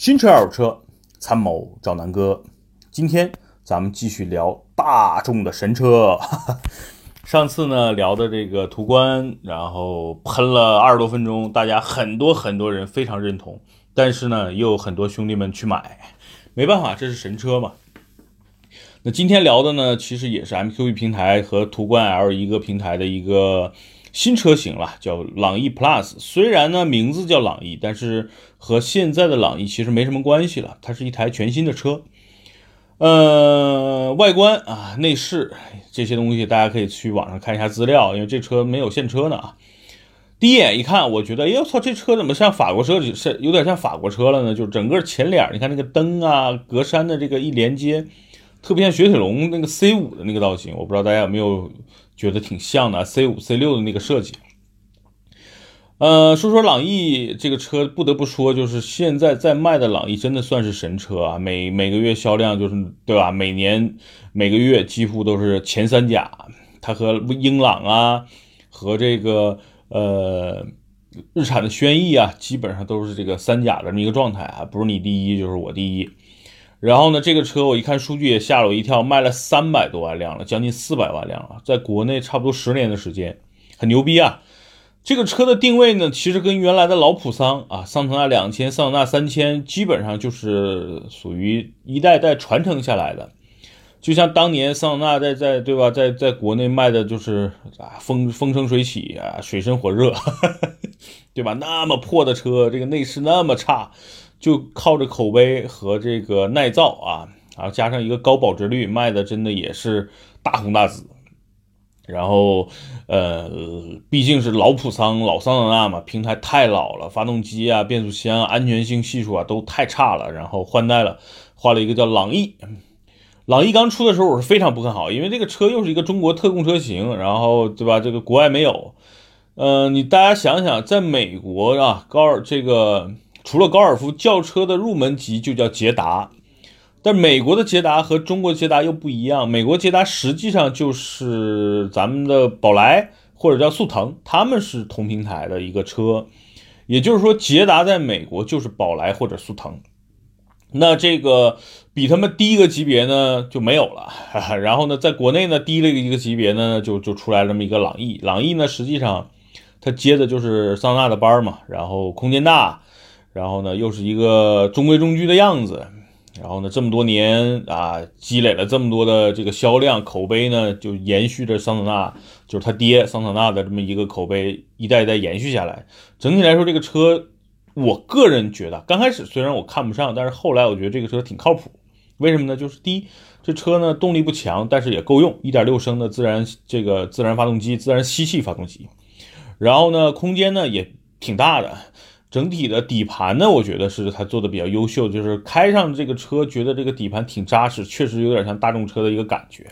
新车二手车，参谋找南哥。今天咱们继续聊大众的神车。上次呢聊的这个途观，然后喷了二十多分钟，大家很多很多人非常认同，但是呢又有很多兄弟们去买，没办法，这是神车嘛。那今天聊的呢，其实也是 MQB 平台和途观 L 一个平台的一个。新车型了，叫朗逸 Plus。虽然呢名字叫朗逸，但是和现在的朗逸其实没什么关系了。它是一台全新的车，呃，外观啊、内饰这些东西，大家可以去网上看一下资料，因为这车没有现车呢啊。第一眼一看，我觉得，哎呦，操，这车怎么像法国车？是有点像法国车了呢？就是整个前脸，你看那个灯啊、格栅的这个一连接，特别像雪铁龙那个 C 五的那个造型。我不知道大家有没有。觉得挺像的，C 五、C 六的那个设计。呃，说说朗逸这个车，不得不说，就是现在在卖的朗逸真的算是神车啊！每每个月销量就是对吧？每年每个月几乎都是前三甲。它和英朗啊，和这个呃日产的轩逸啊，基本上都是这个三甲的这么一个状态啊，不是你第一就是我第一。然后呢，这个车我一看数据也吓了我一跳，卖了三百多万辆了，将近四百万辆了，在国内差不多十年的时间，很牛逼啊！这个车的定位呢，其实跟原来的老普桑啊，桑塔纳两千、桑塔纳三千，基本上就是属于一代代传承下来的。就像当年桑塔纳在在对吧，在在国内卖的就是啊风风生水起啊，水深火热，对吧？那么破的车，这个内饰那么差。就靠着口碑和这个耐造啊，然后加上一个高保值率，卖的真的也是大红大紫。然后，呃，毕竟是老普桑、老桑塔纳嘛，平台太老了，发动机啊、变速箱、安全性系数啊都太差了。然后换代了，换了一个叫朗逸。朗逸刚出的时候，我是非常不看好，因为这个车又是一个中国特供车型，然后对吧？这个国外没有。嗯，你大家想想，在美国啊，高尔这个。除了高尔夫轿车的入门级就叫捷达，但美国的捷达和中国捷达又不一样。美国捷达实际上就是咱们的宝来或者叫速腾，他们是同平台的一个车，也就是说捷达在美国就是宝来或者速腾。那这个比他们低一个级别呢就没有了。然后呢，在国内呢低了一个级别呢就就出来这么一个朗逸。朗逸呢实际上它接的就是桑塔纳的班嘛，然后空间大。然后呢，又是一个中规中矩的样子。然后呢，这么多年啊，积累了这么多的这个销量口碑呢，就延续着桑塔纳，就是他爹桑塔纳的这么一个口碑，一代一代延续下来。整体来说，这个车，我个人觉得，刚开始虽然我看不上，但是后来我觉得这个车挺靠谱。为什么呢？就是第一，这车呢动力不强，但是也够用，1.6升的自然这个自然发动机，自然吸气发动机。然后呢，空间呢也挺大的。整体的底盘呢，我觉得是它做的比较优秀，就是开上这个车，觉得这个底盘挺扎实，确实有点像大众车的一个感觉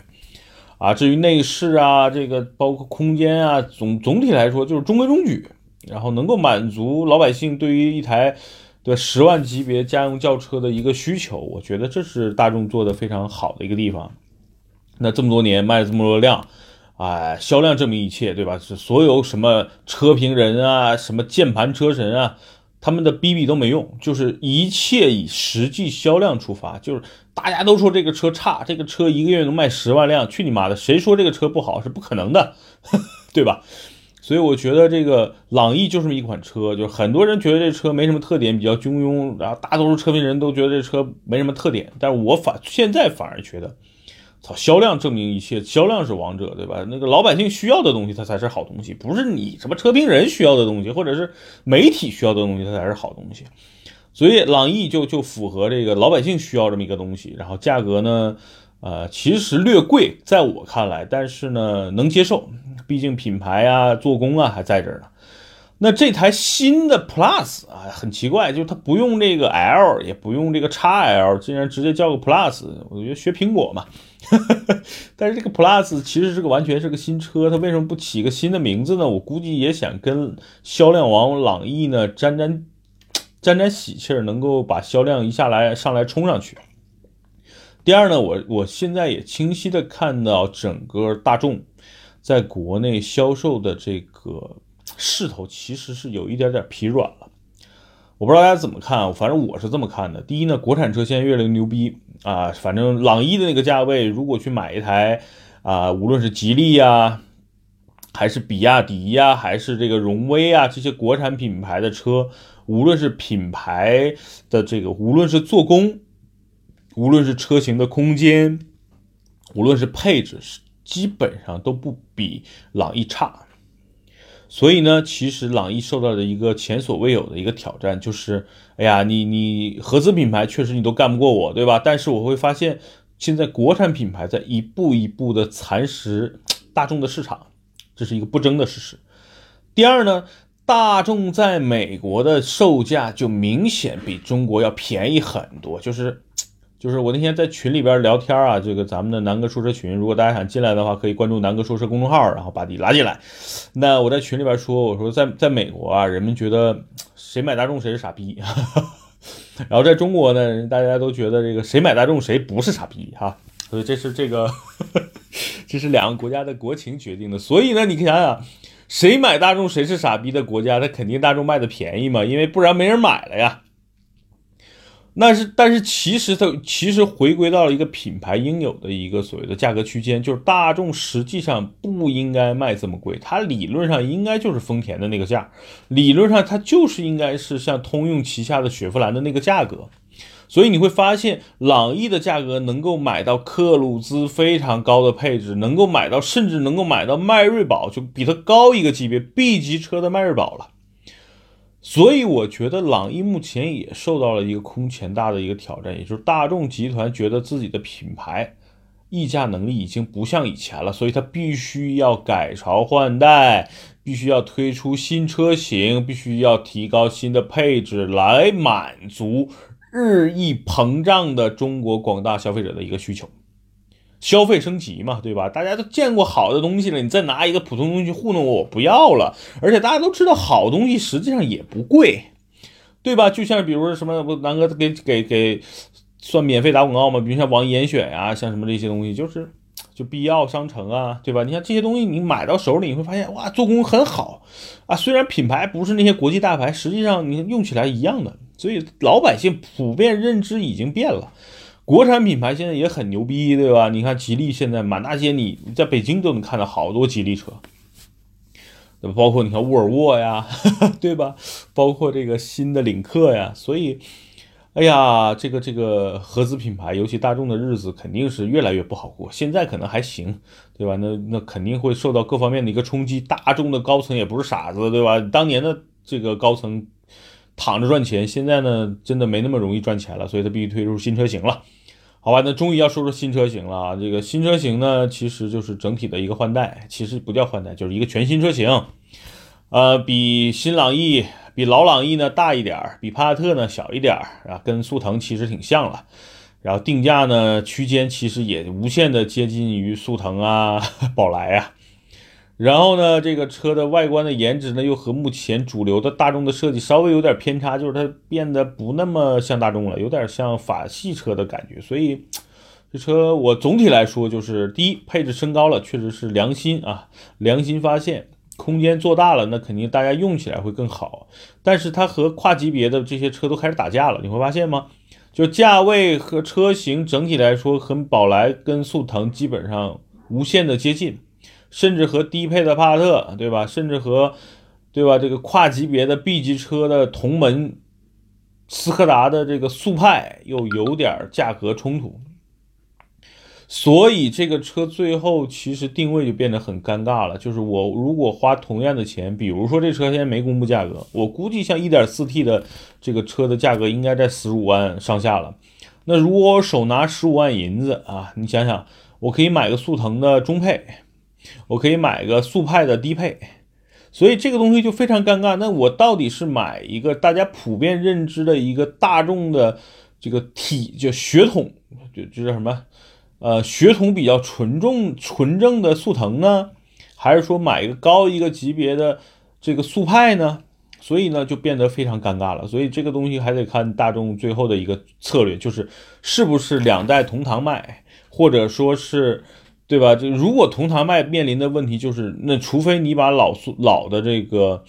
啊。至于内饰啊，这个包括空间啊，总总体来说就是中规中矩，然后能够满足老百姓对于一台的十万级别家用轿车的一个需求。我觉得这是大众做的非常好的一个地方。那这么多年卖这么多辆。哎，销量证明一切，对吧？是所有什么车评人啊，什么键盘车神啊，他们的逼逼都没用，就是一切以实际销量出发。就是大家都说这个车差，这个车一个月能卖十万辆，去你妈的！谁说这个车不好是不可能的，对吧？所以我觉得这个朗逸就这么一款车，就是很多人觉得这车没什么特点，比较中庸，然后大多数车评人都觉得这车没什么特点，但是我反现在反而觉得。操，销量证明一切，销量是王者，对吧？那个老百姓需要的东西，它才是好东西，不是你什么车评人需要的东西，或者是媒体需要的东西，它才是好东西。所以朗逸就就符合这个老百姓需要这么一个东西，然后价格呢，呃，其实略贵，在我看来，但是呢能接受，毕竟品牌啊、做工啊还在这儿呢。那这台新的 Plus 啊，很奇怪，就是它不用这个 L，也不用这个 XL，竟然直接叫个 Plus，我觉得学苹果嘛。但是这个 Plus 其实这个完全是个新车，它为什么不起个新的名字呢？我估计也想跟销量王朗逸呢沾沾沾沾喜气儿，能够把销量一下来上来冲上去。第二呢，我我现在也清晰的看到整个大众在国内销售的这个。势头其实是有一点点疲软了，我不知道大家怎么看，反正我是这么看的。第一呢，国产车现在越来越牛逼啊，反正朗逸的那个价位，如果去买一台啊，无论是吉利呀，还是比亚迪呀，还是这个荣威啊，这些国产品牌的车，无论是品牌的这个，无论是做工，无论是车型的空间，无论是配置，基本上都不比朗逸差。所以呢，其实朗逸受到的一个前所未有的一个挑战，就是，哎呀，你你合资品牌确实你都干不过我，对吧？但是我会发现，现在国产品牌在一步一步的蚕食大众的市场，这是一个不争的事实。第二呢，大众在美国的售价就明显比中国要便宜很多，就是。就是我那天在群里边聊天啊，这个咱们的南哥说车群，如果大家想进来的话，可以关注南哥说车公众号，然后把你拉进来。那我在群里边说，我说在在美国啊，人们觉得谁买大众谁是傻逼，然后在中国呢，大家都觉得这个谁买大众谁不是傻逼哈。所以这是这个，这是两个国家的国情决定的。所以呢，你想想，谁买大众谁是傻逼的国家，那肯定大众卖的便宜嘛，因为不然没人买了呀。那是，但是其实它其实回归到了一个品牌应有的一个所谓的价格区间，就是大众实际上不应该卖这么贵，它理论上应该就是丰田的那个价，理论上它就是应该是像通用旗下的雪佛兰的那个价格，所以你会发现朗逸的价格能够买到克鲁兹非常高的配置，能够买到甚至能够买到迈锐宝，就比它高一个级别 B 级车的迈锐宝了。所以我觉得朗逸目前也受到了一个空前大的一个挑战，也就是大众集团觉得自己的品牌溢价能力已经不像以前了，所以它必须要改朝换代，必须要推出新车型，必须要提高新的配置来满足日益膨胀的中国广大消费者的一个需求。消费升级嘛，对吧？大家都见过好的东西了，你再拿一个普通东西糊弄我，我不要了。而且大家都知道，好东西实际上也不贵，对吧？就像比如说什么，南哥给给给算免费打广告嘛，比如像网易严选呀，像什么这些东西，就是就必要商城啊，对吧？你看这些东西，你买到手里，你会发现哇，做工很好啊。虽然品牌不是那些国际大牌，实际上你用起来一样的。所以老百姓普遍认知已经变了。国产品牌现在也很牛逼，对吧？你看吉利现在满大街，你在北京都能看到好多吉利车，对吧？包括你看沃尔沃呀，对吧？包括这个新的领克呀，所以，哎呀，这个这个合资品牌，尤其大众的日子肯定是越来越不好过。现在可能还行，对吧？那那肯定会受到各方面的一个冲击。大众的高层也不是傻子，对吧？当年的这个高层躺着赚钱，现在呢，真的没那么容易赚钱了，所以他必须推出新车型了。好吧，那终于要说说新车型了啊！这个新车型呢，其实就是整体的一个换代，其实不叫换代，就是一个全新车型。呃，比新朗逸、比老朗逸呢大一点，比帕萨特呢小一点啊，跟速腾其实挺像了。然后定价呢区间其实也无限的接近于速腾啊、宝来啊。然后呢，这个车的外观的颜值呢，又和目前主流的大众的设计稍微有点偏差，就是它变得不那么像大众了，有点像法系车的感觉。所以这车我总体来说就是，第一，配置升高了，确实是良心啊，良心发现，空间做大了，那肯定大家用起来会更好。但是它和跨级别的这些车都开始打架了，你会发现吗？就价位和车型整体来说，和宝来跟速腾基本上无限的接近。甚至和低配的帕萨特，对吧？甚至和，对吧？这个跨级别的 B 级车的同门斯柯达的这个速派又有点价格冲突，所以这个车最后其实定位就变得很尴尬了。就是我如果花同样的钱，比如说这车现在没公布价格，我估计像 1.4T 的这个车的价格应该在十五万上下了。那如果我手拿十五万银子啊，你想想，我可以买个速腾的中配。我可以买个速派的低配，所以这个东西就非常尴尬。那我到底是买一个大家普遍认知的一个大众的这个体就血统，就就叫什么？呃，血统比较纯重纯正的速腾呢，还是说买一个高一个级别的这个速派呢？所以呢，就变得非常尴尬了。所以这个东西还得看大众最后的一个策略，就是是不是两代同堂卖，或者说是。对吧？就如果同堂卖面临的问题就是，那除非你把老速老的这个，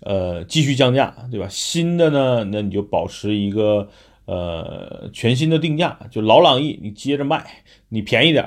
呃继续降价，对吧？新的呢，那你就保持一个呃全新的定价，就老朗逸你接着卖，你便宜点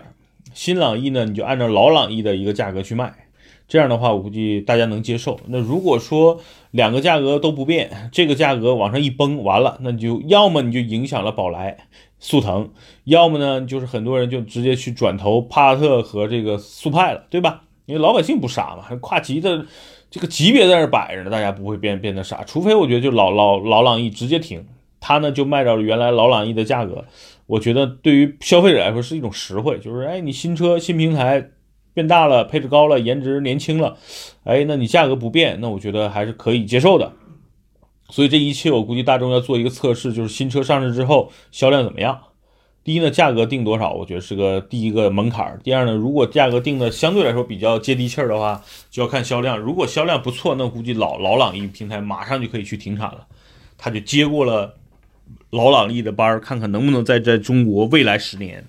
新朗逸呢，你就按照老朗逸的一个价格去卖，这样的话我估计大家能接受。那如果说两个价格都不变，这个价格往上一崩，完了，那你就要么你就影响了宝来、速腾，要么呢就是很多人就直接去转投帕萨特和这个速派了，对吧？因为老百姓不傻嘛，还跨级的这个级别在这摆着呢，大家不会变变得傻，除非我觉得就老老老朗逸直接停，他呢就卖到原来老朗逸的价格。我觉得对于消费者来说是一种实惠，就是哎，你新车新平台变大了，配置高了，颜值年轻了，哎，那你价格不变，那我觉得还是可以接受的。所以这一切我估计大众要做一个测试，就是新车上市之后销量怎么样。第一呢，价格定多少，我觉得是个第一个门槛。第二呢，如果价格定的相对来说比较接地气儿的话，就要看销量。如果销量不错，那估计老老朗逸平台马上就可以去停产了，他就接过了。老朗逸的班儿，看看能不能在在中国未来十年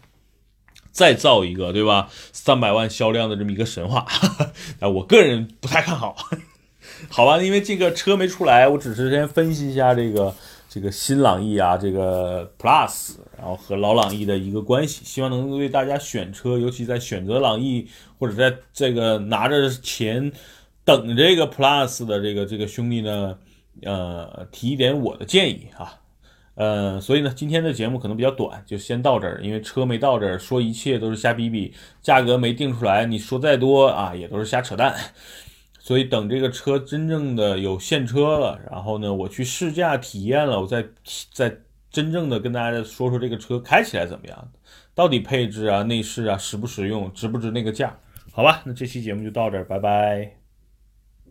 再造一个，对吧？三百万销量的这么一个神话，啊，我个人不太看好，好吧？因为这个车没出来，我只是先分析一下这个这个新朗逸啊，这个 Plus，然后和老朗逸的一个关系，希望能为大家选车，尤其在选择朗逸或者在这个拿着钱等这个 Plus 的这个这个兄弟呢，呃，提一点我的建议啊。呃，所以呢，今天的节目可能比较短，就先到这儿。因为车没到这儿，说一切都是瞎逼逼，价格没定出来，你说再多啊，也都是瞎扯淡。所以等这个车真正的有现车了，然后呢，我去试驾体验了，我再再真正的跟大家说说这个车开起来怎么样，到底配置啊、内饰啊实不实用，值不值那个价？好吧，那这期节目就到这儿，拜拜。